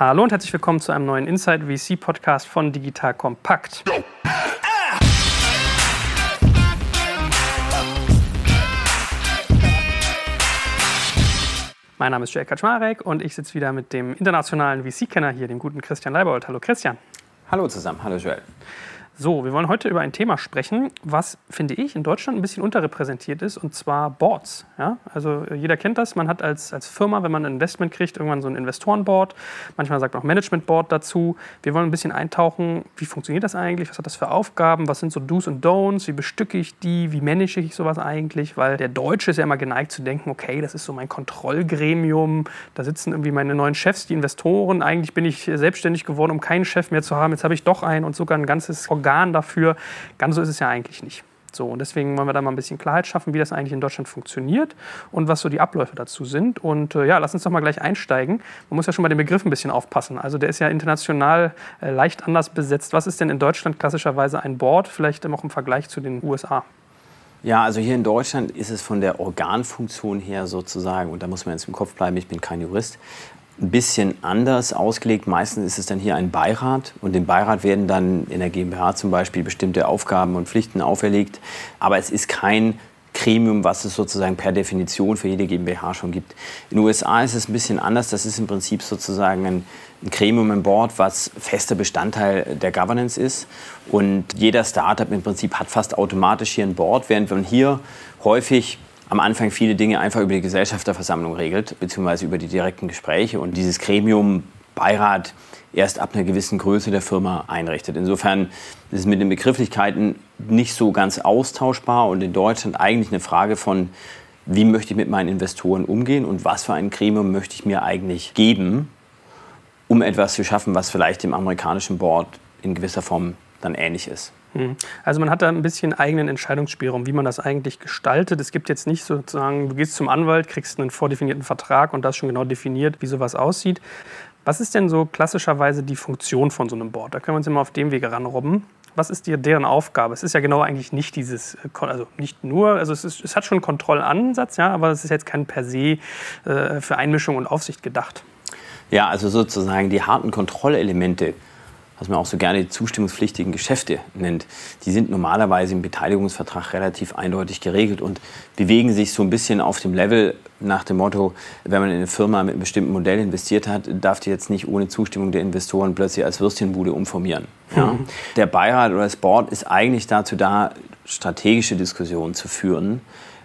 Hallo und herzlich willkommen zu einem neuen Inside VC Podcast von Digital Kompakt. Mein Name ist Jay Kaczmarek und ich sitze wieder mit dem internationalen VC-Kenner hier, dem guten Christian Leibold. Hallo Christian. Hallo zusammen, hallo Joel. So, wir wollen heute über ein Thema sprechen, was, finde ich, in Deutschland ein bisschen unterrepräsentiert ist, und zwar Boards. Ja? Also äh, jeder kennt das, man hat als, als Firma, wenn man ein Investment kriegt, irgendwann so ein Investorenboard, manchmal sagt man auch Managementboard dazu. Wir wollen ein bisschen eintauchen, wie funktioniert das eigentlich, was hat das für Aufgaben, was sind so Do's und Don'ts, wie bestücke ich die, wie manage ich sowas eigentlich, weil der Deutsche ist ja immer geneigt zu denken, okay, das ist so mein Kontrollgremium, da sitzen irgendwie meine neuen Chefs, die Investoren, eigentlich bin ich selbstständig geworden, um keinen Chef mehr zu haben, jetzt habe ich doch einen und sogar ein ganzes Organ Organ dafür. Ganz so ist es ja eigentlich nicht. So, und deswegen wollen wir da mal ein bisschen Klarheit schaffen, wie das eigentlich in Deutschland funktioniert und was so die Abläufe dazu sind. Und äh, ja, lass uns doch mal gleich einsteigen. Man muss ja schon bei dem Begriff ein bisschen aufpassen. Also der ist ja international äh, leicht anders besetzt. Was ist denn in Deutschland klassischerweise ein Board, vielleicht auch im Vergleich zu den USA? Ja, also hier in Deutschland ist es von der Organfunktion her sozusagen, und da muss man jetzt im Kopf bleiben, ich bin kein Jurist, ein bisschen anders ausgelegt. Meistens ist es dann hier ein Beirat und dem Beirat werden dann in der GmbH zum Beispiel bestimmte Aufgaben und Pflichten auferlegt. Aber es ist kein Gremium, was es sozusagen per Definition für jede GmbH schon gibt. In den USA ist es ein bisschen anders. Das ist im Prinzip sozusagen ein, ein Gremium im Board, was fester Bestandteil der Governance ist. Und jeder Startup im Prinzip hat fast automatisch hier ein Board, während man hier häufig am Anfang viele Dinge einfach über die Gesellschafterversammlung regelt, beziehungsweise über die direkten Gespräche und dieses Gremium, Beirat, erst ab einer gewissen Größe der Firma einrichtet. Insofern ist es mit den Begrifflichkeiten nicht so ganz austauschbar und in Deutschland eigentlich eine Frage von, wie möchte ich mit meinen Investoren umgehen und was für ein Gremium möchte ich mir eigentlich geben, um etwas zu schaffen, was vielleicht dem amerikanischen Board in gewisser Form dann ähnlich ist. Hm. Also man hat da ein bisschen eigenen Entscheidungsspielraum, wie man das eigentlich gestaltet. Es gibt jetzt nicht sozusagen, du gehst zum Anwalt, kriegst einen vordefinierten Vertrag und da ist schon genau definiert, wie sowas aussieht. Was ist denn so klassischerweise die Funktion von so einem Board? Da können wir uns immer auf dem Weg ranrobben. Was ist dir deren Aufgabe? Es ist ja genau eigentlich nicht dieses, äh, also nicht nur, also es, ist, es hat schon einen Kontrollansatz, ja, aber es ist jetzt kein per se äh, für Einmischung und Aufsicht gedacht. Ja, also sozusagen die harten Kontrollelemente was man auch so gerne die zustimmungspflichtigen Geschäfte nennt, die sind normalerweise im Beteiligungsvertrag relativ eindeutig geregelt und bewegen sich so ein bisschen auf dem Level nach dem Motto, wenn man in eine Firma mit einem bestimmten Modell investiert hat, darf die jetzt nicht ohne Zustimmung der Investoren plötzlich als Würstchenbude umformieren. Ja? Mhm. Der Beirat oder das Board ist eigentlich dazu da, strategische Diskussionen zu führen,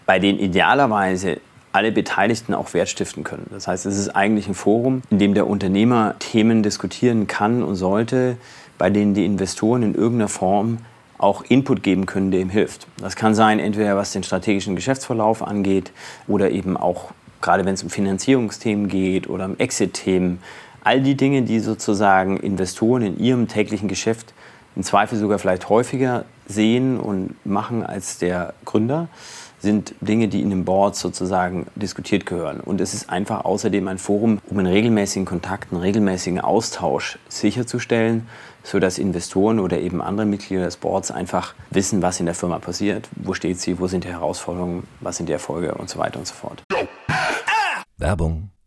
bei denen idealerweise alle Beteiligten auch Wert stiften können. Das heißt, es ist eigentlich ein Forum, in dem der Unternehmer Themen diskutieren kann und sollte, bei denen die Investoren in irgendeiner Form auch Input geben können, der ihm hilft. Das kann sein, entweder was den strategischen Geschäftsverlauf angeht oder eben auch gerade wenn es um Finanzierungsthemen geht oder um Exit-Themen. All die Dinge, die sozusagen Investoren in ihrem täglichen Geschäft im Zweifel sogar vielleicht häufiger sehen und machen als der Gründer sind Dinge, die in dem Board sozusagen diskutiert gehören. Und es ist einfach außerdem ein Forum, um einen regelmäßigen Kontakt, einen regelmäßigen Austausch sicherzustellen, sodass Investoren oder eben andere Mitglieder des Boards einfach wissen, was in der Firma passiert, wo steht sie, wo sind die Herausforderungen, was sind die Erfolge und so weiter und so fort. Werbung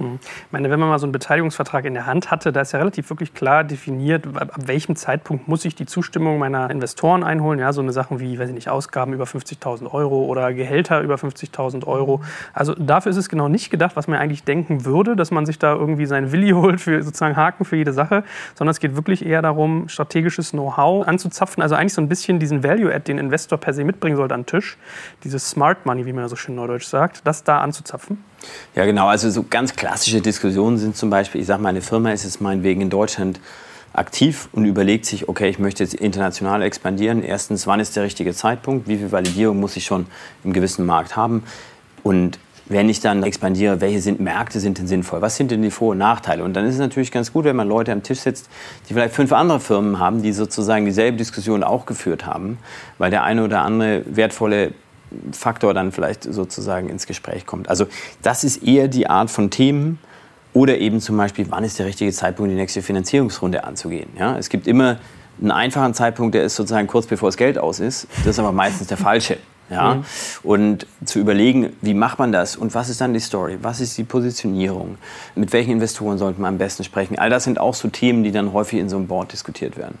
Ich meine, wenn man mal so einen Beteiligungsvertrag in der Hand hatte, da ist ja relativ wirklich klar definiert, ab welchem Zeitpunkt muss ich die Zustimmung meiner Investoren einholen. Ja, so eine Sachen wie, weiß ich nicht, Ausgaben über 50.000 Euro oder Gehälter über 50.000 Euro. Also dafür ist es genau nicht gedacht, was man eigentlich denken würde, dass man sich da irgendwie seinen Willi holt für sozusagen Haken für jede Sache, sondern es geht wirklich eher darum, strategisches Know-how anzuzapfen. Also eigentlich so ein bisschen diesen Value-Add, den Investor per se mitbringen sollte an den Tisch, dieses Smart Money, wie man so schön neudeutsch sagt, das da anzuzapfen. Ja, genau. Also so ganz klassische Diskussionen sind zum Beispiel, ich sage mal, eine Firma ist jetzt meinetwegen in Deutschland aktiv und überlegt sich, okay, ich möchte jetzt international expandieren. Erstens, wann ist der richtige Zeitpunkt? Wie viel Validierung muss ich schon im gewissen Markt haben? Und wenn ich dann expandiere, welche sind Märkte sind denn sinnvoll? Was sind denn die Vor- und Nachteile? Und dann ist es natürlich ganz gut, wenn man Leute am Tisch sitzt, die vielleicht fünf andere Firmen haben, die sozusagen dieselbe Diskussion auch geführt haben, weil der eine oder andere wertvolle Faktor dann vielleicht sozusagen ins Gespräch kommt. Also das ist eher die Art von Themen oder eben zum Beispiel, wann ist der richtige Zeitpunkt, die nächste Finanzierungsrunde anzugehen. Ja, es gibt immer einen einfachen Zeitpunkt, der ist sozusagen kurz bevor das Geld aus ist. Das ist aber meistens der falsche. Ja? Mhm. Und zu überlegen, wie macht man das und was ist dann die Story, was ist die Positionierung, mit welchen Investoren sollte man am besten sprechen. All das sind auch so Themen, die dann häufig in so einem Board diskutiert werden.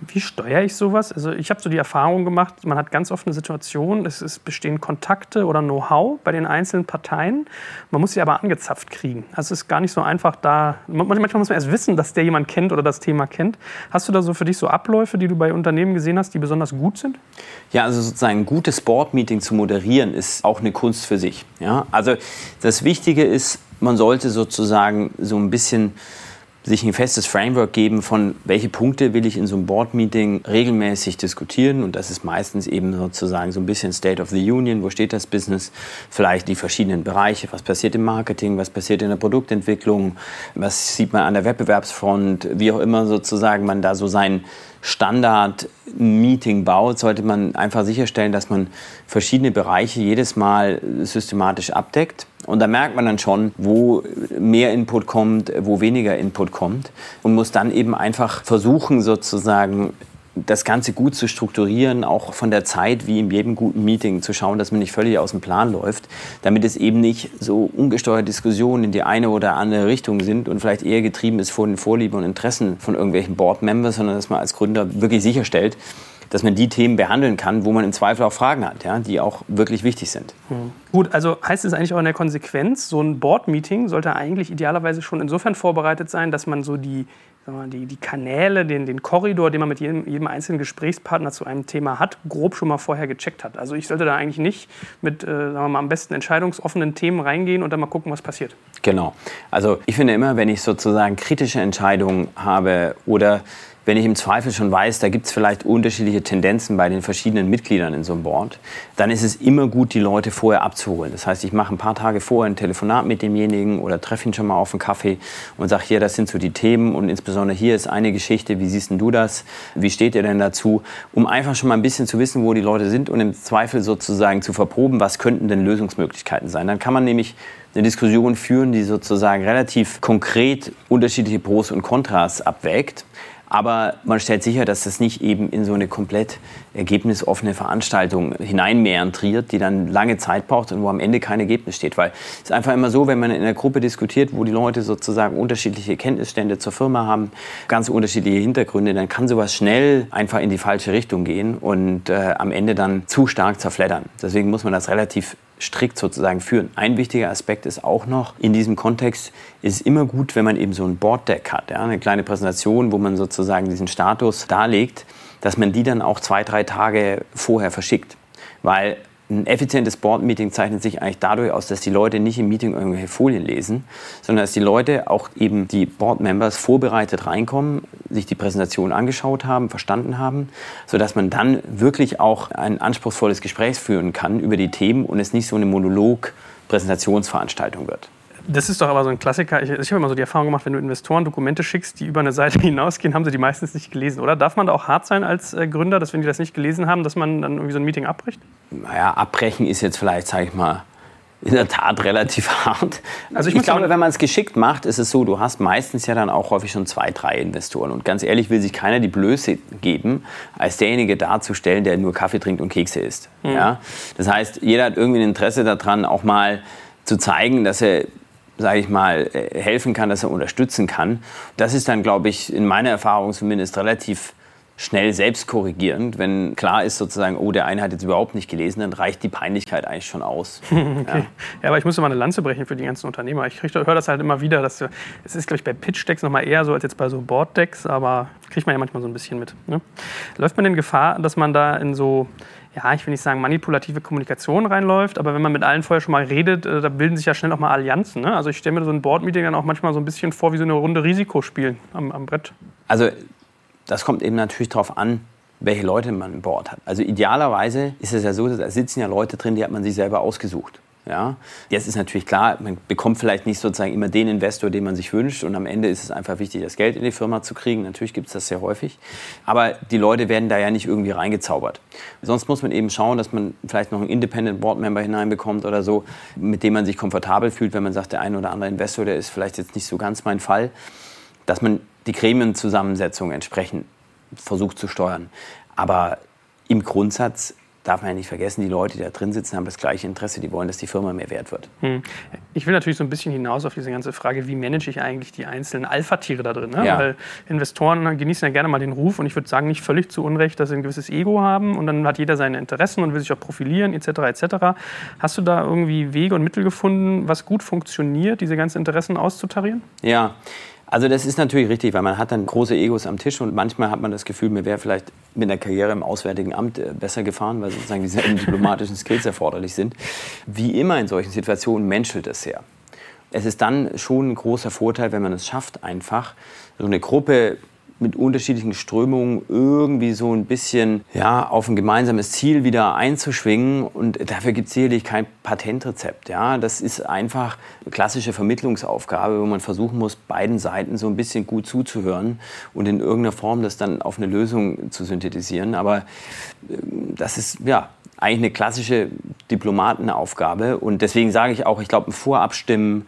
Wie steuere ich sowas? Also ich habe so die Erfahrung gemacht, man hat ganz oft eine Situation, es ist, bestehen Kontakte oder Know-how bei den einzelnen Parteien. Man muss sie aber angezapft kriegen. Also es ist gar nicht so einfach da. Manchmal muss man erst wissen, dass der jemand kennt oder das Thema kennt. Hast du da so für dich so Abläufe, die du bei Unternehmen gesehen hast, die besonders gut sind? Ja, also sozusagen ein gutes Board-Meeting zu moderieren ist auch eine Kunst für sich. Ja? Also das Wichtige ist, man sollte sozusagen so ein bisschen sich ein festes Framework geben von, welche Punkte will ich in so einem Board-Meeting regelmäßig diskutieren. Und das ist meistens eben sozusagen so ein bisschen State of the Union. Wo steht das Business? Vielleicht die verschiedenen Bereiche. Was passiert im Marketing? Was passiert in der Produktentwicklung? Was sieht man an der Wettbewerbsfront? Wie auch immer sozusagen man da so sein Standard-Meeting baut, sollte man einfach sicherstellen, dass man verschiedene Bereiche jedes Mal systematisch abdeckt. Und da merkt man dann schon, wo mehr Input kommt, wo weniger Input kommt. Und muss dann eben einfach versuchen, sozusagen das Ganze gut zu strukturieren, auch von der Zeit wie in jedem guten Meeting zu schauen, dass man nicht völlig aus dem Plan läuft, damit es eben nicht so ungesteuerte Diskussionen in die eine oder andere Richtung sind und vielleicht eher getrieben ist von den Vorlieben und Interessen von irgendwelchen Board-Members, sondern dass man als Gründer wirklich sicherstellt, dass man die Themen behandeln kann, wo man im Zweifel auch Fragen hat, ja, die auch wirklich wichtig sind. Mhm. Gut, also heißt es eigentlich auch in der Konsequenz, so ein Board-Meeting sollte eigentlich idealerweise schon insofern vorbereitet sein, dass man so die mal, die, die Kanäle, den, den Korridor, den man mit jedem, jedem einzelnen Gesprächspartner zu einem Thema hat, grob schon mal vorher gecheckt hat. Also ich sollte da eigentlich nicht mit, äh, sagen wir mal, am besten entscheidungsoffenen Themen reingehen und dann mal gucken, was passiert. Genau. Also ich finde immer, wenn ich sozusagen kritische Entscheidungen habe oder wenn ich im Zweifel schon weiß, da gibt es vielleicht unterschiedliche Tendenzen bei den verschiedenen Mitgliedern in so einem Board, dann ist es immer gut, die Leute vorher abzuholen. Das heißt, ich mache ein paar Tage vorher ein Telefonat mit demjenigen oder treffe ihn schon mal auf einen Kaffee und sage, hier, das sind so die Themen und insbesondere hier ist eine Geschichte, wie siehst du das? Wie steht ihr denn dazu? Um einfach schon mal ein bisschen zu wissen, wo die Leute sind und im Zweifel sozusagen zu verproben, was könnten denn Lösungsmöglichkeiten sein. Dann kann man nämlich eine Diskussion führen, die sozusagen relativ konkret unterschiedliche Pros und Kontras abwägt aber man stellt sicher, dass das nicht eben in so eine komplett ergebnisoffene Veranstaltung hineinmeandriert, die dann lange Zeit braucht und wo am Ende kein Ergebnis steht. Weil es ist einfach immer so, wenn man in einer Gruppe diskutiert, wo die Leute sozusagen unterschiedliche Kenntnisstände zur Firma haben, ganz unterschiedliche Hintergründe, dann kann sowas schnell einfach in die falsche Richtung gehen und äh, am Ende dann zu stark zerfleddern. Deswegen muss man das relativ strikt sozusagen führen. Ein wichtiger Aspekt ist auch noch, in diesem Kontext ist es immer gut, wenn man eben so ein Board Deck hat, ja, eine kleine Präsentation, wo man sozusagen diesen Status darlegt, dass man die dann auch zwei, drei Tage vorher verschickt. Weil ein effizientes Board-Meeting zeichnet sich eigentlich dadurch aus, dass die Leute nicht im Meeting irgendwelche Folien lesen, sondern dass die Leute, auch eben die Board-Members, vorbereitet reinkommen, sich die Präsentation angeschaut haben, verstanden haben, sodass man dann wirklich auch ein anspruchsvolles Gespräch führen kann über die Themen und es nicht so eine Monolog-Präsentationsveranstaltung wird. Das ist doch aber so ein Klassiker. Ich, ich habe immer so die Erfahrung gemacht, wenn du Investoren Dokumente schickst, die über eine Seite hinausgehen, haben sie die meistens nicht gelesen, oder? Darf man da auch hart sein als äh, Gründer, dass wenn die das nicht gelesen haben, dass man dann irgendwie so ein Meeting abbricht? Naja, abbrechen ist jetzt vielleicht, sage ich mal, in der Tat relativ hart. Also ich, ich glaube, wenn man es geschickt macht, ist es so, du hast meistens ja dann auch häufig schon zwei, drei Investoren. Und ganz ehrlich will sich keiner die Blöße geben, als derjenige darzustellen, der nur Kaffee trinkt und Kekse isst. Mhm. Ja? Das heißt, jeder hat irgendwie ein Interesse daran, auch mal zu zeigen, dass er sage ich mal, äh, helfen kann, dass er unterstützen kann. Das ist dann, glaube ich, in meiner Erfahrung zumindest relativ schnell selbstkorrigierend. Wenn klar ist sozusagen, oh, der eine hat jetzt überhaupt nicht gelesen, dann reicht die Peinlichkeit eigentlich schon aus. okay. ja. ja. aber ich muss mal eine Lanze brechen für die ganzen Unternehmer. Ich höre das halt immer wieder, dass es ist, glaube ich, bei Pitch-Decks nochmal eher so als jetzt bei so Board-Decks, aber kriegt man ja manchmal so ein bisschen mit. Ne? Läuft man in Gefahr, dass man da in so ja, ich will nicht sagen manipulative Kommunikation reinläuft, aber wenn man mit allen vorher schon mal redet, äh, da bilden sich ja schnell auch mal Allianzen. Ne? Also ich stelle mir so ein Board-Meeting dann auch manchmal so ein bisschen vor wie so eine Runde Risikospielen am, am Brett. Also das kommt eben natürlich darauf an, welche Leute man im Board hat. Also idealerweise ist es ja so, da sitzen ja Leute drin, die hat man sich selber ausgesucht. Ja, jetzt ist natürlich klar, man bekommt vielleicht nicht sozusagen immer den Investor, den man sich wünscht. Und am Ende ist es einfach wichtig, das Geld in die Firma zu kriegen. Natürlich gibt es das sehr häufig. Aber die Leute werden da ja nicht irgendwie reingezaubert. Sonst muss man eben schauen, dass man vielleicht noch einen Independent Board Member hineinbekommt oder so, mit dem man sich komfortabel fühlt, wenn man sagt, der eine oder andere Investor, der ist vielleicht jetzt nicht so ganz mein Fall. Dass man die Gremienzusammensetzung entsprechend versucht zu steuern. Aber im Grundsatz darf man ja nicht vergessen, die Leute, die da drin sitzen, haben das gleiche Interesse. Die wollen, dass die Firma mehr wert wird. Hm. Ich will natürlich so ein bisschen hinaus auf diese ganze Frage, wie manage ich eigentlich die einzelnen Alpha-Tiere da drin? Ne? Ja. Weil Investoren genießen ja gerne mal den Ruf und ich würde sagen, nicht völlig zu Unrecht, dass sie ein gewisses Ego haben und dann hat jeder seine Interessen und will sich auch profilieren etc. etc. Hast du da irgendwie Wege und Mittel gefunden, was gut funktioniert, diese ganzen Interessen auszutarieren? Ja, also das ist natürlich richtig, weil man hat dann große Egos am Tisch und manchmal hat man das Gefühl, mir wäre vielleicht mit einer Karriere im Auswärtigen Amt äh, besser gefahren, weil sozusagen dieselben diplomatischen Skills erforderlich sind. Wie immer in solchen Situationen menschelt es sehr. Es ist dann schon ein großer Vorteil, wenn man es schafft, einfach so eine Gruppe mit unterschiedlichen Strömungen irgendwie so ein bisschen ja, auf ein gemeinsames Ziel wieder einzuschwingen. Und dafür gibt es sicherlich kein Patentrezept. Ja? Das ist einfach eine klassische Vermittlungsaufgabe, wo man versuchen muss, beiden Seiten so ein bisschen gut zuzuhören und in irgendeiner Form das dann auf eine Lösung zu synthetisieren. Aber ähm, das ist ja eigentlich eine klassische Diplomatenaufgabe. Und deswegen sage ich auch, ich glaube, ein Vorabstimmen,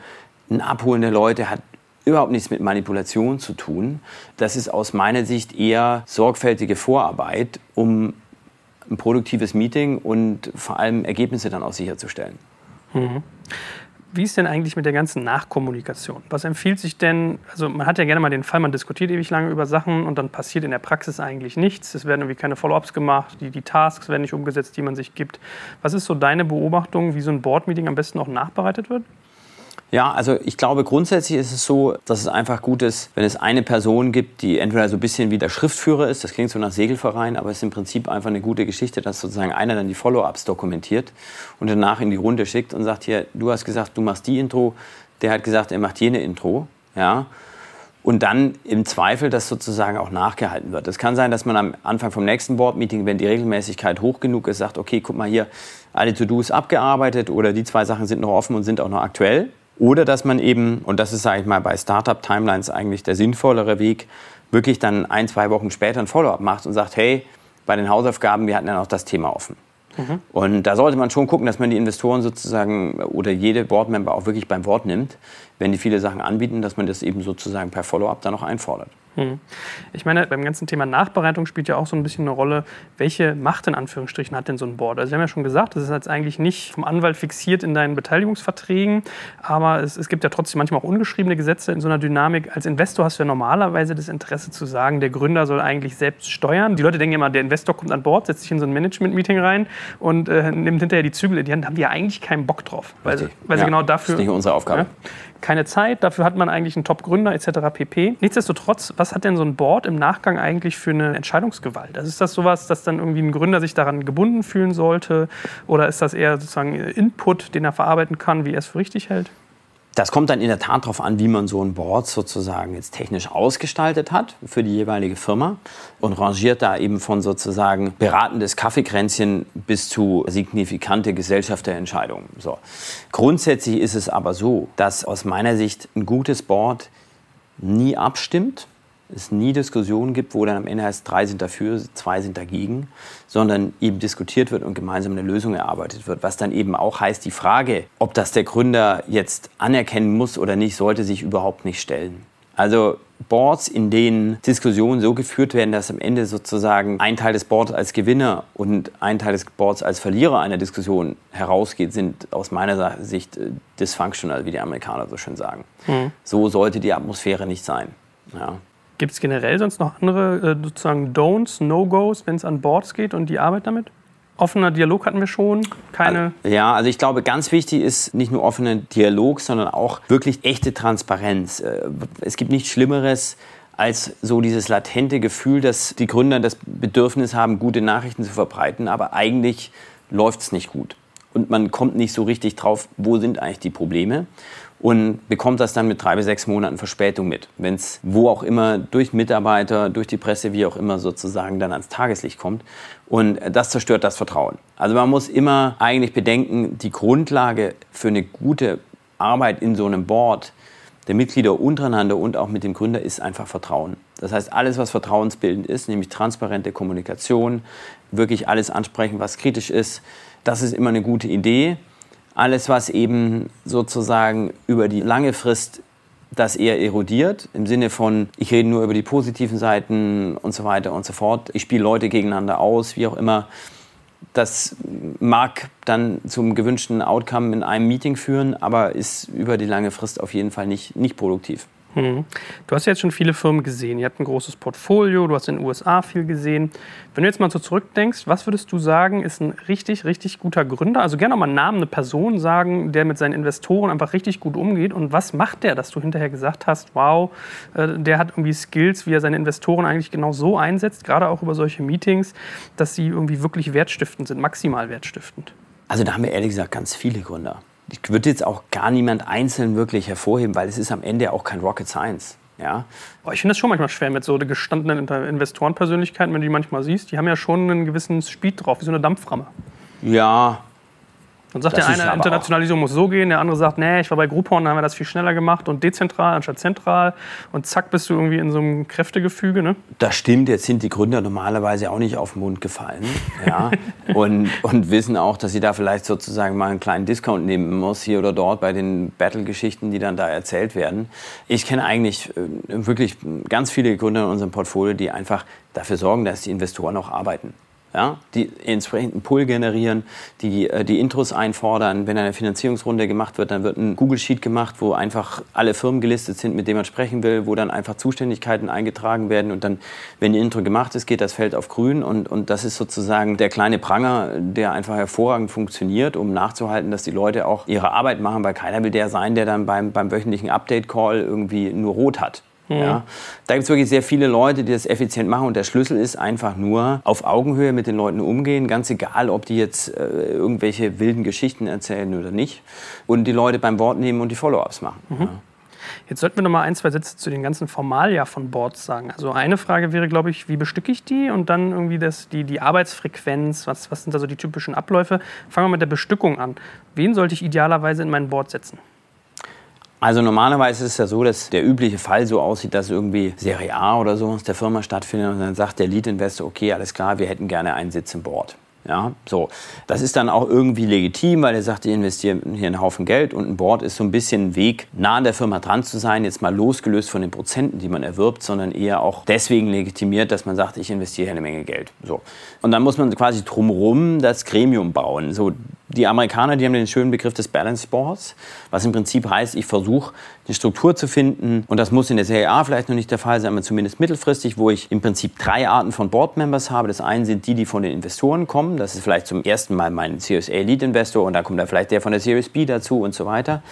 ein Abholen der Leute hat überhaupt nichts mit Manipulation zu tun. Das ist aus meiner Sicht eher sorgfältige Vorarbeit, um ein produktives Meeting und vor allem Ergebnisse dann auch sicherzustellen. Mhm. Wie ist denn eigentlich mit der ganzen Nachkommunikation? Was empfiehlt sich denn? Also man hat ja gerne mal den Fall, man diskutiert ewig lange über Sachen und dann passiert in der Praxis eigentlich nichts. Es werden irgendwie keine Follow-ups gemacht, die, die Tasks werden nicht umgesetzt, die man sich gibt. Was ist so deine Beobachtung, wie so ein Board-Meeting am besten auch nachbereitet wird? Ja, also ich glaube grundsätzlich ist es so, dass es einfach gut ist, wenn es eine Person gibt, die entweder so ein bisschen wie der Schriftführer ist, das klingt so nach Segelverein, aber es ist im Prinzip einfach eine gute Geschichte, dass sozusagen einer dann die Follow-ups dokumentiert und danach in die Runde schickt und sagt hier, du hast gesagt, du machst die Intro, der hat gesagt, er macht jene Intro, ja. Und dann im Zweifel, dass sozusagen auch nachgehalten wird. Es kann sein, dass man am Anfang vom nächsten Board-Meeting, wenn die Regelmäßigkeit hoch genug ist, sagt, okay, guck mal hier, alle To-Dos abgearbeitet oder die zwei Sachen sind noch offen und sind auch noch aktuell. Oder dass man eben, und das ist, sage ich mal, bei Startup-Timelines eigentlich der sinnvollere Weg, wirklich dann ein, zwei Wochen später ein Follow-up macht und sagt, hey, bei den Hausaufgaben, wir hatten ja noch das Thema offen. Mhm. Und da sollte man schon gucken, dass man die Investoren sozusagen oder jede Boardmember auch wirklich beim Wort nimmt, wenn die viele Sachen anbieten, dass man das eben sozusagen per Follow-up dann noch einfordert. Hm. Ich meine, beim ganzen Thema Nachbereitung spielt ja auch so ein bisschen eine Rolle, welche Macht in Anführungsstrichen hat denn so ein Board? Also Sie haben ja schon gesagt, das ist jetzt eigentlich nicht vom Anwalt fixiert in deinen Beteiligungsverträgen, aber es, es gibt ja trotzdem manchmal auch ungeschriebene Gesetze in so einer Dynamik. Als Investor hast du ja normalerweise das Interesse zu sagen, der Gründer soll eigentlich selbst steuern. Die Leute denken immer, der Investor kommt an Bord, setzt sich in so ein Management-Meeting rein und äh, nimmt hinterher die Zügel in die Hand. Da haben die ja eigentlich keinen Bock drauf, weil, sie, weil ja, sie genau dafür... Das ist nicht unsere Aufgabe. Ja, keine Zeit, dafür hat man eigentlich einen Top-Gründer etc. pp. Nichtsdestotrotz, was hat denn so ein Board im Nachgang eigentlich für eine Entscheidungsgewalt? Also ist das sowas, dass dann irgendwie ein Gründer sich daran gebunden fühlen sollte? Oder ist das eher sozusagen Input, den er verarbeiten kann, wie er es für richtig hält? Das kommt dann in der Tat darauf an, wie man so ein Board sozusagen jetzt technisch ausgestaltet hat für die jeweilige Firma und rangiert da eben von sozusagen beratendes Kaffeekränzchen bis zu signifikante Gesellschafterentscheidungen. So. Grundsätzlich ist es aber so, dass aus meiner Sicht ein gutes Board nie abstimmt, es nie Diskussionen gibt, wo dann am Ende heißt, drei sind dafür, zwei sind dagegen, sondern eben diskutiert wird und gemeinsam eine Lösung erarbeitet wird. Was dann eben auch heißt, die Frage, ob das der Gründer jetzt anerkennen muss oder nicht, sollte sich überhaupt nicht stellen. Also Boards, in denen Diskussionen so geführt werden, dass am Ende sozusagen ein Teil des Boards als Gewinner und ein Teil des Boards als Verlierer einer Diskussion herausgeht, sind aus meiner Sicht äh, dysfunctional, wie die Amerikaner so schön sagen. Mhm. So sollte die Atmosphäre nicht sein. Ja. Gibt es generell sonst noch andere äh, sozusagen Don'ts, No-Gos, wenn es an Boards geht und die Arbeit damit? Offener Dialog hatten wir schon, keine. Ja, also ich glaube, ganz wichtig ist nicht nur offener Dialog, sondern auch wirklich echte Transparenz. Äh, es gibt nichts Schlimmeres als so dieses latente Gefühl, dass die Gründer das Bedürfnis haben, gute Nachrichten zu verbreiten, aber eigentlich läuft es nicht gut. Und man kommt nicht so richtig drauf, wo sind eigentlich die Probleme und bekommt das dann mit drei bis sechs Monaten Verspätung mit. Wenn es wo auch immer durch Mitarbeiter, durch die Presse, wie auch immer sozusagen dann ans Tageslicht kommt. Und das zerstört das Vertrauen. Also man muss immer eigentlich bedenken, die Grundlage für eine gute Arbeit in so einem Board der Mitglieder untereinander und auch mit dem Gründer ist einfach Vertrauen. Das heißt, alles, was vertrauensbildend ist, nämlich transparente Kommunikation, wirklich alles ansprechen, was kritisch ist, das ist immer eine gute Idee. Alles, was eben sozusagen über die lange Frist das eher erodiert, im Sinne von, ich rede nur über die positiven Seiten und so weiter und so fort. Ich spiele Leute gegeneinander aus, wie auch immer. Das mag dann zum gewünschten Outcome in einem Meeting führen, aber ist über die lange Frist auf jeden Fall nicht, nicht produktiv. Mhm. Du hast jetzt schon viele Firmen gesehen. Ihr habt ein großes Portfolio, du hast in den USA viel gesehen. Wenn du jetzt mal so zurückdenkst, was würdest du sagen, ist ein richtig, richtig guter Gründer? Also gerne mal einen Namen, eine Person sagen, der mit seinen Investoren einfach richtig gut umgeht. Und was macht der, dass du hinterher gesagt hast, wow, äh, der hat irgendwie Skills, wie er seine Investoren eigentlich genau so einsetzt, gerade auch über solche Meetings, dass sie irgendwie wirklich wertstiftend sind, maximal wertstiftend? Also da haben wir ehrlich gesagt ganz viele Gründer ich würde jetzt auch gar niemand einzeln wirklich hervorheben, weil es ist am Ende auch kein Rocket Science. Ja. Aber ich finde das schon manchmal schwer mit so gestandenen Investorenpersönlichkeiten, wenn du die manchmal siehst. Die haben ja schon einen gewissen Speed drauf, wie so eine Dampframme. Ja, dann sagt das der eine, Internationalisierung muss so gehen, der andere sagt, nee, ich war bei Groupon, da haben wir das viel schneller gemacht und dezentral anstatt zentral. Und zack, bist du irgendwie in so einem Kräftegefüge. Ne? Das stimmt, jetzt sind die Gründer normalerweise auch nicht auf den Mund gefallen. ja, und, und wissen auch, dass sie da vielleicht sozusagen mal einen kleinen Discount nehmen muss, hier oder dort bei den Battle-Geschichten, die dann da erzählt werden. Ich kenne eigentlich äh, wirklich ganz viele Gründer in unserem Portfolio, die einfach dafür sorgen, dass die Investoren auch arbeiten ja, die entsprechenden Pull generieren, die äh, die Intros einfordern. Wenn eine Finanzierungsrunde gemacht wird, dann wird ein Google Sheet gemacht, wo einfach alle Firmen gelistet sind, mit denen man sprechen will, wo dann einfach Zuständigkeiten eingetragen werden und dann, wenn die Intro gemacht ist, geht das Feld auf grün und, und das ist sozusagen der kleine Pranger, der einfach hervorragend funktioniert, um nachzuhalten, dass die Leute auch ihre Arbeit machen, weil keiner will der sein, der dann beim, beim wöchentlichen Update-Call irgendwie nur rot hat. Mhm. Ja. Da gibt es wirklich sehr viele Leute, die das effizient machen. Und der Schlüssel ist einfach nur auf Augenhöhe mit den Leuten umgehen, ganz egal, ob die jetzt äh, irgendwelche wilden Geschichten erzählen oder nicht. Und die Leute beim Wort nehmen und die Follow-ups machen. Mhm. Ja. Jetzt sollten wir noch mal ein, zwei Sätze zu den ganzen Formalia von Boards sagen. Also eine Frage wäre, glaube ich, wie bestücke ich die? Und dann irgendwie das, die, die Arbeitsfrequenz, was, was sind da so die typischen Abläufe? Fangen wir mit der Bestückung an. Wen sollte ich idealerweise in mein Board setzen? Also normalerweise ist es ja so, dass der übliche Fall so aussieht, dass irgendwie Serie A oder so aus der Firma stattfindet und dann sagt der Lead-Investor, okay, alles klar, wir hätten gerne einen Sitz im Board. Ja, so. Das ist dann auch irgendwie legitim, weil er sagt, ich investiere hier einen Haufen Geld und ein Board ist so ein bisschen ein Weg, nah an der Firma dran zu sein, jetzt mal losgelöst von den Prozenten, die man erwirbt, sondern eher auch deswegen legitimiert, dass man sagt, ich investiere hier eine Menge Geld. So. Und dann muss man quasi drumherum das Gremium bauen. So, die Amerikaner, die haben den schönen Begriff des Balance Boards, was im Prinzip heißt, ich versuche eine Struktur zu finden und das muss in der Serie A vielleicht noch nicht der Fall sein, aber zumindest mittelfristig, wo ich im Prinzip drei Arten von Board Members habe. Das eine sind die, die von den Investoren kommen, das ist vielleicht zum ersten Mal mein Series A Lead Investor und dann kommt da vielleicht der von der Series B dazu und so weiter.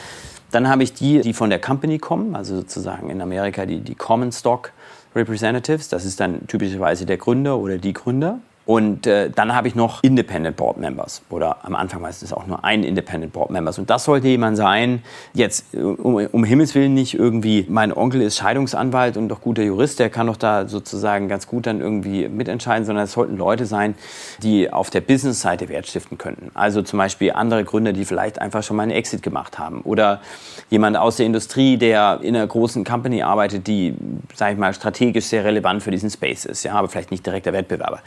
Dann habe ich die, die von der Company kommen, also sozusagen in Amerika die, die Common Stock Representatives, das ist dann typischerweise der Gründer oder die Gründer. Und äh, dann habe ich noch Independent Board Members oder am Anfang meistens auch nur ein Independent Board Members. Und das sollte jemand sein, jetzt um, um Himmels Willen nicht irgendwie, mein Onkel ist Scheidungsanwalt und doch guter Jurist, der kann doch da sozusagen ganz gut dann irgendwie mitentscheiden, sondern es sollten Leute sein, die auf der Business-Seite Wert stiften könnten. Also zum Beispiel andere Gründer, die vielleicht einfach schon mal einen Exit gemacht haben oder jemand aus der Industrie, der in einer großen Company arbeitet, die, sage ich mal, strategisch sehr relevant für diesen Space ist, ja, aber vielleicht nicht direkt der Wettbewerber.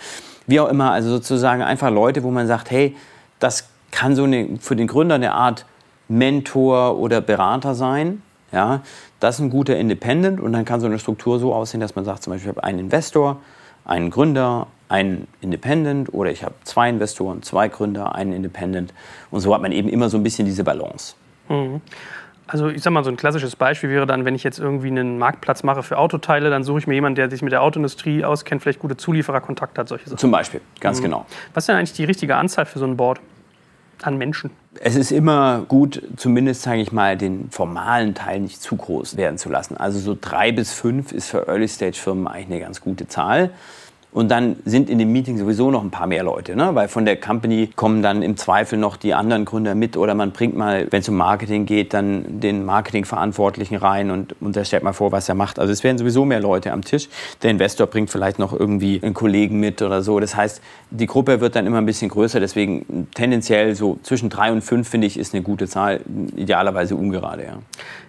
Wie auch immer, also sozusagen einfach Leute, wo man sagt, hey, das kann so eine, für den Gründer eine Art Mentor oder Berater sein, ja, Das ist ein guter Independent und dann kann so eine Struktur so aussehen, dass man sagt, zum Beispiel, ich habe einen Investor, einen Gründer, einen Independent oder ich habe zwei Investoren, zwei Gründer, einen Independent und so hat man eben immer so ein bisschen diese Balance. Mhm. Also ich sag mal, so ein klassisches Beispiel wäre dann, wenn ich jetzt irgendwie einen Marktplatz mache für Autoteile, dann suche ich mir jemanden, der sich mit der Autoindustrie auskennt, vielleicht gute Zuliefererkontakte hat, solche Sachen. Zum Beispiel, ganz mhm. genau. Was ist denn eigentlich die richtige Anzahl für so ein Board an Menschen? Es ist immer gut, zumindest sage ich mal, den formalen Teil nicht zu groß werden zu lassen. Also so drei bis fünf ist für Early-Stage-Firmen eigentlich eine ganz gute Zahl. Und dann sind in dem Meeting sowieso noch ein paar mehr Leute, ne? weil von der Company kommen dann im Zweifel noch die anderen Gründer mit oder man bringt mal, wenn es um Marketing geht, dann den Marketingverantwortlichen rein und, der stellt mal vor, was er macht. Also es werden sowieso mehr Leute am Tisch. Der Investor bringt vielleicht noch irgendwie einen Kollegen mit oder so. Das heißt, die Gruppe wird dann immer ein bisschen größer. Deswegen tendenziell so zwischen drei und fünf, finde ich, ist eine gute Zahl. Idealerweise ungerade, ja.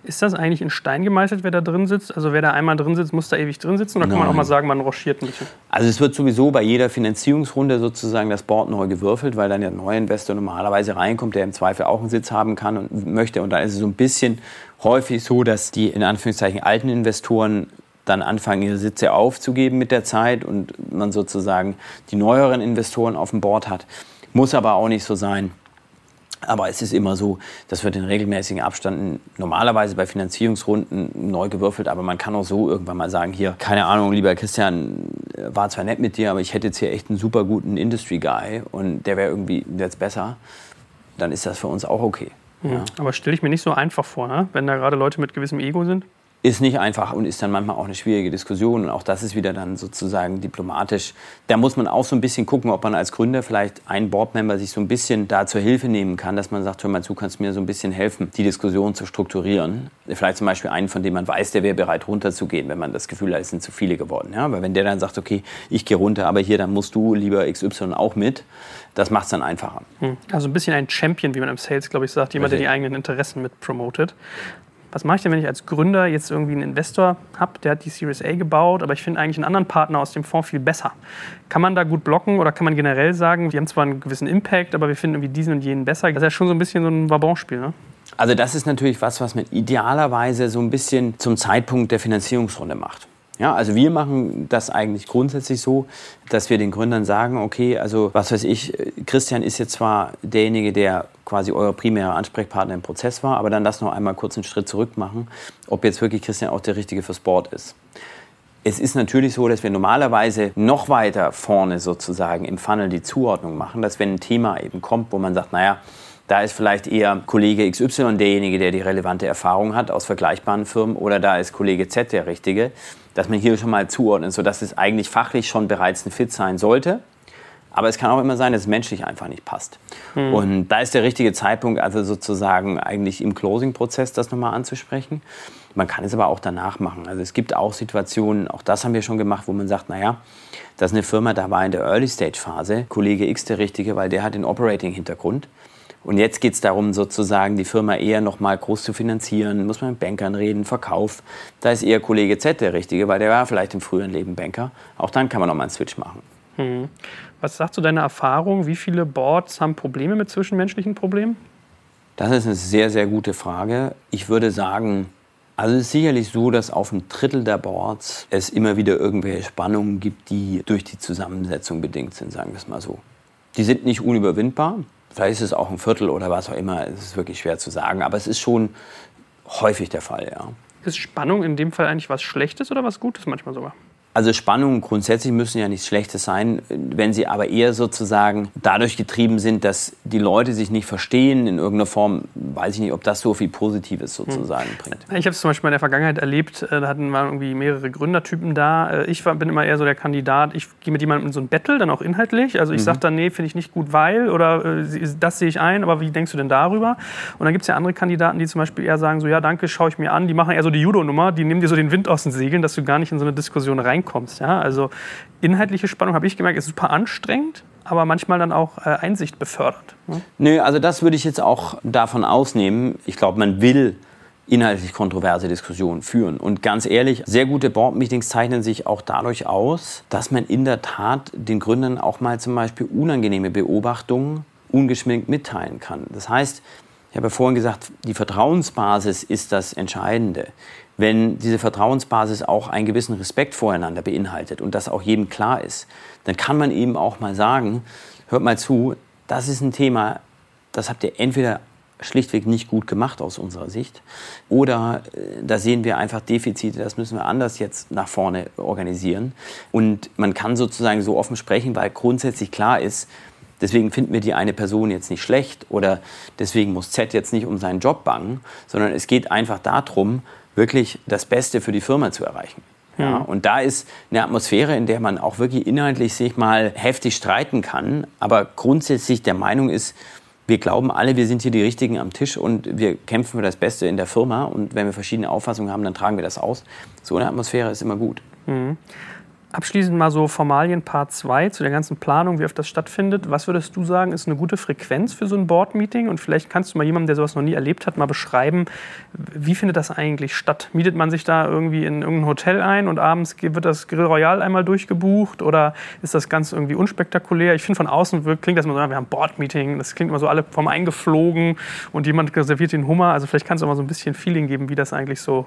Ist das eigentlich in Stein gemeißelt, wer da drin sitzt? Also wer da einmal drin sitzt, muss da ewig drin sitzen? Oder kann Nein. man auch mal sagen, man rochiert ein bisschen? Also es wird sowieso bei jeder Finanzierungsrunde sozusagen das Board neu gewürfelt, weil dann der neue Investor normalerweise reinkommt, der im Zweifel auch einen Sitz haben kann und möchte. Und dann ist es so ein bisschen häufig so, dass die in Anführungszeichen alten Investoren dann anfangen, ihre Sitze aufzugeben mit der Zeit und man sozusagen die neueren Investoren auf dem Board hat. Muss aber auch nicht so sein. Aber es ist immer so, das wird in regelmäßigen Abständen normalerweise bei Finanzierungsrunden neu gewürfelt. Aber man kann auch so irgendwann mal sagen, hier, keine Ahnung, lieber Christian, war zwar nett mit dir, aber ich hätte jetzt hier echt einen super guten Industry Guy und der wäre irgendwie jetzt besser. Dann ist das für uns auch okay. Mhm. Ja. Aber stelle ich mir nicht so einfach vor, ne? wenn da gerade Leute mit gewissem Ego sind? Ist nicht einfach und ist dann manchmal auch eine schwierige Diskussion. Und auch das ist wieder dann sozusagen diplomatisch. Da muss man auch so ein bisschen gucken, ob man als Gründer vielleicht ein Boardmember sich so ein bisschen da zur Hilfe nehmen kann, dass man sagt, hör mal zu, kannst du mir so ein bisschen helfen, die Diskussion zu strukturieren. Vielleicht zum Beispiel einen, von dem man weiß, der wäre bereit runterzugehen, wenn man das Gefühl hat, es sind zu viele geworden. Ja? Aber wenn der dann sagt, okay, ich gehe runter, aber hier, dann musst du lieber XY auch mit, das macht es dann einfacher. Hm. Also ein bisschen ein Champion, wie man im Sales, glaube ich, sagt, jemand, der die eigenen Interessen mit promotet was mache ich denn, wenn ich als Gründer jetzt irgendwie einen Investor habe, der hat die Series A gebaut, aber ich finde eigentlich einen anderen Partner aus dem Fonds viel besser. Kann man da gut blocken oder kann man generell sagen, wir haben zwar einen gewissen Impact, aber wir finden irgendwie diesen und jenen besser? Das ist ja schon so ein bisschen so ein Wabonspiel, ne? Also das ist natürlich was, was man idealerweise so ein bisschen zum Zeitpunkt der Finanzierungsrunde macht. Ja, also wir machen das eigentlich grundsätzlich so, dass wir den Gründern sagen, okay, also was weiß ich, Christian ist jetzt zwar derjenige, der quasi euer primärer Ansprechpartner im Prozess war, aber dann lass noch einmal kurz einen Schritt zurück machen, ob jetzt wirklich Christian auch der Richtige fürs Board ist. Es ist natürlich so, dass wir normalerweise noch weiter vorne sozusagen im Funnel die Zuordnung machen, dass wenn ein Thema eben kommt, wo man sagt, naja, da ist vielleicht eher Kollege XY derjenige, der die relevante Erfahrung hat aus vergleichbaren Firmen oder da ist Kollege Z der Richtige, dass man hier schon mal zuordnet, sodass es eigentlich fachlich schon bereits ein Fit sein sollte. Aber es kann auch immer sein, dass es menschlich einfach nicht passt. Hm. Und da ist der richtige Zeitpunkt, also sozusagen eigentlich im Closing-Prozess das nochmal anzusprechen. Man kann es aber auch danach machen. Also es gibt auch Situationen, auch das haben wir schon gemacht, wo man sagt, naja, das ist eine Firma, da war in der Early-Stage-Phase Kollege X der Richtige, weil der hat den Operating-Hintergrund. Und jetzt geht es darum, sozusagen die Firma eher noch mal groß zu finanzieren. Muss man mit Bankern reden, Verkauf. Da ist eher Kollege Z der Richtige, weil der war vielleicht im früheren Leben Banker. Auch dann kann man noch mal einen Switch machen. Hm. Was sagst du deiner Erfahrung? Wie viele Boards haben Probleme mit zwischenmenschlichen Problemen? Das ist eine sehr, sehr gute Frage. Ich würde sagen, also es ist sicherlich so, dass auf einem Drittel der Boards es immer wieder irgendwelche Spannungen gibt, die durch die Zusammensetzung bedingt sind, sagen wir es mal so. Die sind nicht unüberwindbar, Vielleicht ist es auch ein Viertel oder was auch immer. Es ist wirklich schwer zu sagen. Aber es ist schon häufig der Fall, ja. Ist Spannung in dem Fall eigentlich was Schlechtes oder was Gutes manchmal sogar? Also Spannungen grundsätzlich müssen ja nichts Schlechtes sein, wenn sie aber eher sozusagen dadurch getrieben sind, dass die Leute sich nicht verstehen in irgendeiner Form, weiß ich nicht, ob das so viel Positives sozusagen hm. bringt. Ich habe es zum Beispiel in der Vergangenheit erlebt, äh, da hatten wir irgendwie mehrere Gründertypen da. Äh, ich war, bin immer eher so der Kandidat, ich gehe mit jemandem in so ein Battle, dann auch inhaltlich. Also ich mhm. sage dann, nee, finde ich nicht gut, weil oder äh, das sehe ich ein, aber wie denkst du denn darüber? Und dann gibt es ja andere Kandidaten, die zum Beispiel eher sagen, so ja, danke, schaue ich mir an. Die machen eher so die Judo-Nummer, die nehmen dir so den Wind aus den Segeln, dass du gar nicht in so eine Diskussion reinkommst reinkommst. Ja? Also inhaltliche Spannung, habe ich gemerkt, ist super anstrengend, aber manchmal dann auch äh, Einsicht befördert. Ne? Nö, also das würde ich jetzt auch davon ausnehmen. Ich glaube, man will inhaltlich kontroverse Diskussionen führen. Und ganz ehrlich, sehr gute Board-Meetings zeichnen sich auch dadurch aus, dass man in der Tat den Gründern auch mal zum Beispiel unangenehme Beobachtungen ungeschminkt mitteilen kann. Das heißt, ich habe ja vorhin gesagt, die Vertrauensbasis ist das Entscheidende wenn diese Vertrauensbasis auch einen gewissen Respekt voreinander beinhaltet und das auch jedem klar ist, dann kann man eben auch mal sagen, hört mal zu, das ist ein Thema, das habt ihr entweder schlichtweg nicht gut gemacht aus unserer Sicht. Oder äh, da sehen wir einfach Defizite, das müssen wir anders jetzt nach vorne organisieren. Und man kann sozusagen so offen sprechen, weil grundsätzlich klar ist, deswegen finden wir die eine Person jetzt nicht schlecht oder deswegen muss Z jetzt nicht um seinen Job bangen, sondern es geht einfach darum, wirklich das Beste für die Firma zu erreichen. Ja, und da ist eine Atmosphäre, in der man auch wirklich inhaltlich sich mal heftig streiten kann, aber grundsätzlich der Meinung ist, wir glauben alle, wir sind hier die Richtigen am Tisch und wir kämpfen für das Beste in der Firma. Und wenn wir verschiedene Auffassungen haben, dann tragen wir das aus. So eine Atmosphäre ist immer gut. Mhm. Abschließend mal so Formalien Part 2 zu der ganzen Planung, wie oft das stattfindet. Was würdest du sagen, ist eine gute Frequenz für so ein Board-Meeting? Und vielleicht kannst du mal jemandem, der sowas noch nie erlebt hat, mal beschreiben, wie findet das eigentlich statt? Mietet man sich da irgendwie in irgendein Hotel ein und abends wird das Grill Royal einmal durchgebucht? Oder ist das ganz irgendwie unspektakulär? Ich finde, von außen klingt das immer so, wir haben Board-Meeting, das klingt immer so alle vom eingeflogen und jemand reserviert den Hummer. Also vielleicht kannst du mal so ein bisschen Feeling geben, wie das eigentlich so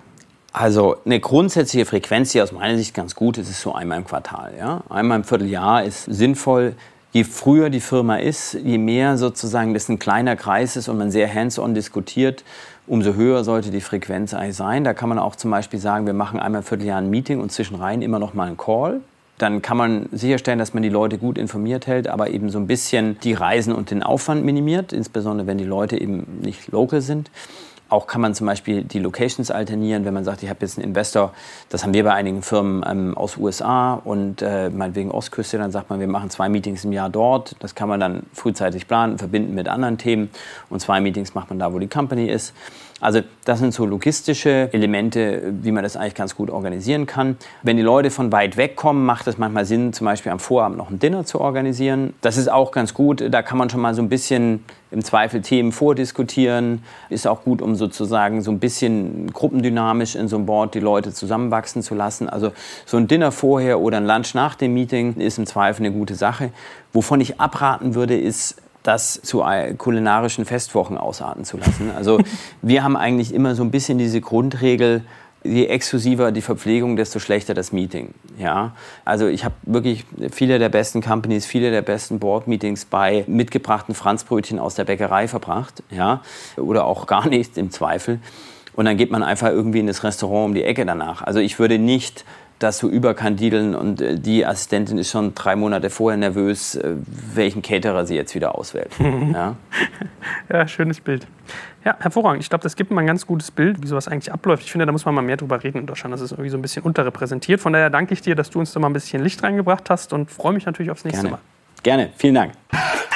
also eine grundsätzliche Frequenz, die aus meiner Sicht ganz gut ist, ist so einmal im Quartal. Ja? Einmal im Vierteljahr ist sinnvoll. Je früher die Firma ist, je mehr sozusagen das ein kleiner Kreis ist und man sehr hands-on diskutiert, umso höher sollte die Frequenz eigentlich sein. Da kann man auch zum Beispiel sagen, wir machen einmal im Vierteljahr ein Meeting und zwischenrein immer noch mal einen Call. Dann kann man sicherstellen, dass man die Leute gut informiert hält, aber eben so ein bisschen die Reisen und den Aufwand minimiert, insbesondere wenn die Leute eben nicht local sind. Auch kann man zum Beispiel die Locations alternieren, wenn man sagt, ich habe jetzt einen Investor, das haben wir bei einigen Firmen ähm, aus USA und äh, meinetwegen Ostküste, dann sagt man, wir machen zwei Meetings im Jahr dort. Das kann man dann frühzeitig planen, verbinden mit anderen Themen und zwei Meetings macht man da, wo die Company ist. Also das sind so logistische Elemente, wie man das eigentlich ganz gut organisieren kann. Wenn die Leute von weit weg kommen, macht es manchmal Sinn, zum Beispiel am Vorabend noch ein Dinner zu organisieren. Das ist auch ganz gut. Da kann man schon mal so ein bisschen im Zweifel Themen vordiskutieren. Ist auch gut, um sozusagen so ein bisschen gruppendynamisch in so einem Board die Leute zusammenwachsen zu lassen. Also so ein Dinner vorher oder ein Lunch nach dem Meeting ist im Zweifel eine gute Sache. Wovon ich abraten würde, ist das zu kulinarischen Festwochen ausarten zu lassen. Also wir haben eigentlich immer so ein bisschen diese Grundregel, je exklusiver die Verpflegung, desto schlechter das Meeting. Ja, also ich habe wirklich viele der besten Companies, viele der besten Board-Meetings bei mitgebrachten Franzbrötchen aus der Bäckerei verbracht, ja, oder auch gar nicht im Zweifel. Und dann geht man einfach irgendwie in das Restaurant um die Ecke danach. Also ich würde nicht das so überkandideln und äh, die Assistentin ist schon drei Monate vorher nervös, äh, welchen Caterer sie jetzt wieder auswählt. ja. ja, schönes Bild. Ja, hervorragend. Ich glaube, das gibt mal ein ganz gutes Bild, wie sowas eigentlich abläuft. Ich finde, da muss man mal mehr drüber reden in Deutschland. Das ist irgendwie so ein bisschen unterrepräsentiert. Von daher danke ich dir, dass du uns da mal ein bisschen Licht reingebracht hast und freue mich natürlich aufs nächste Gerne. Mal. Gerne, vielen Dank.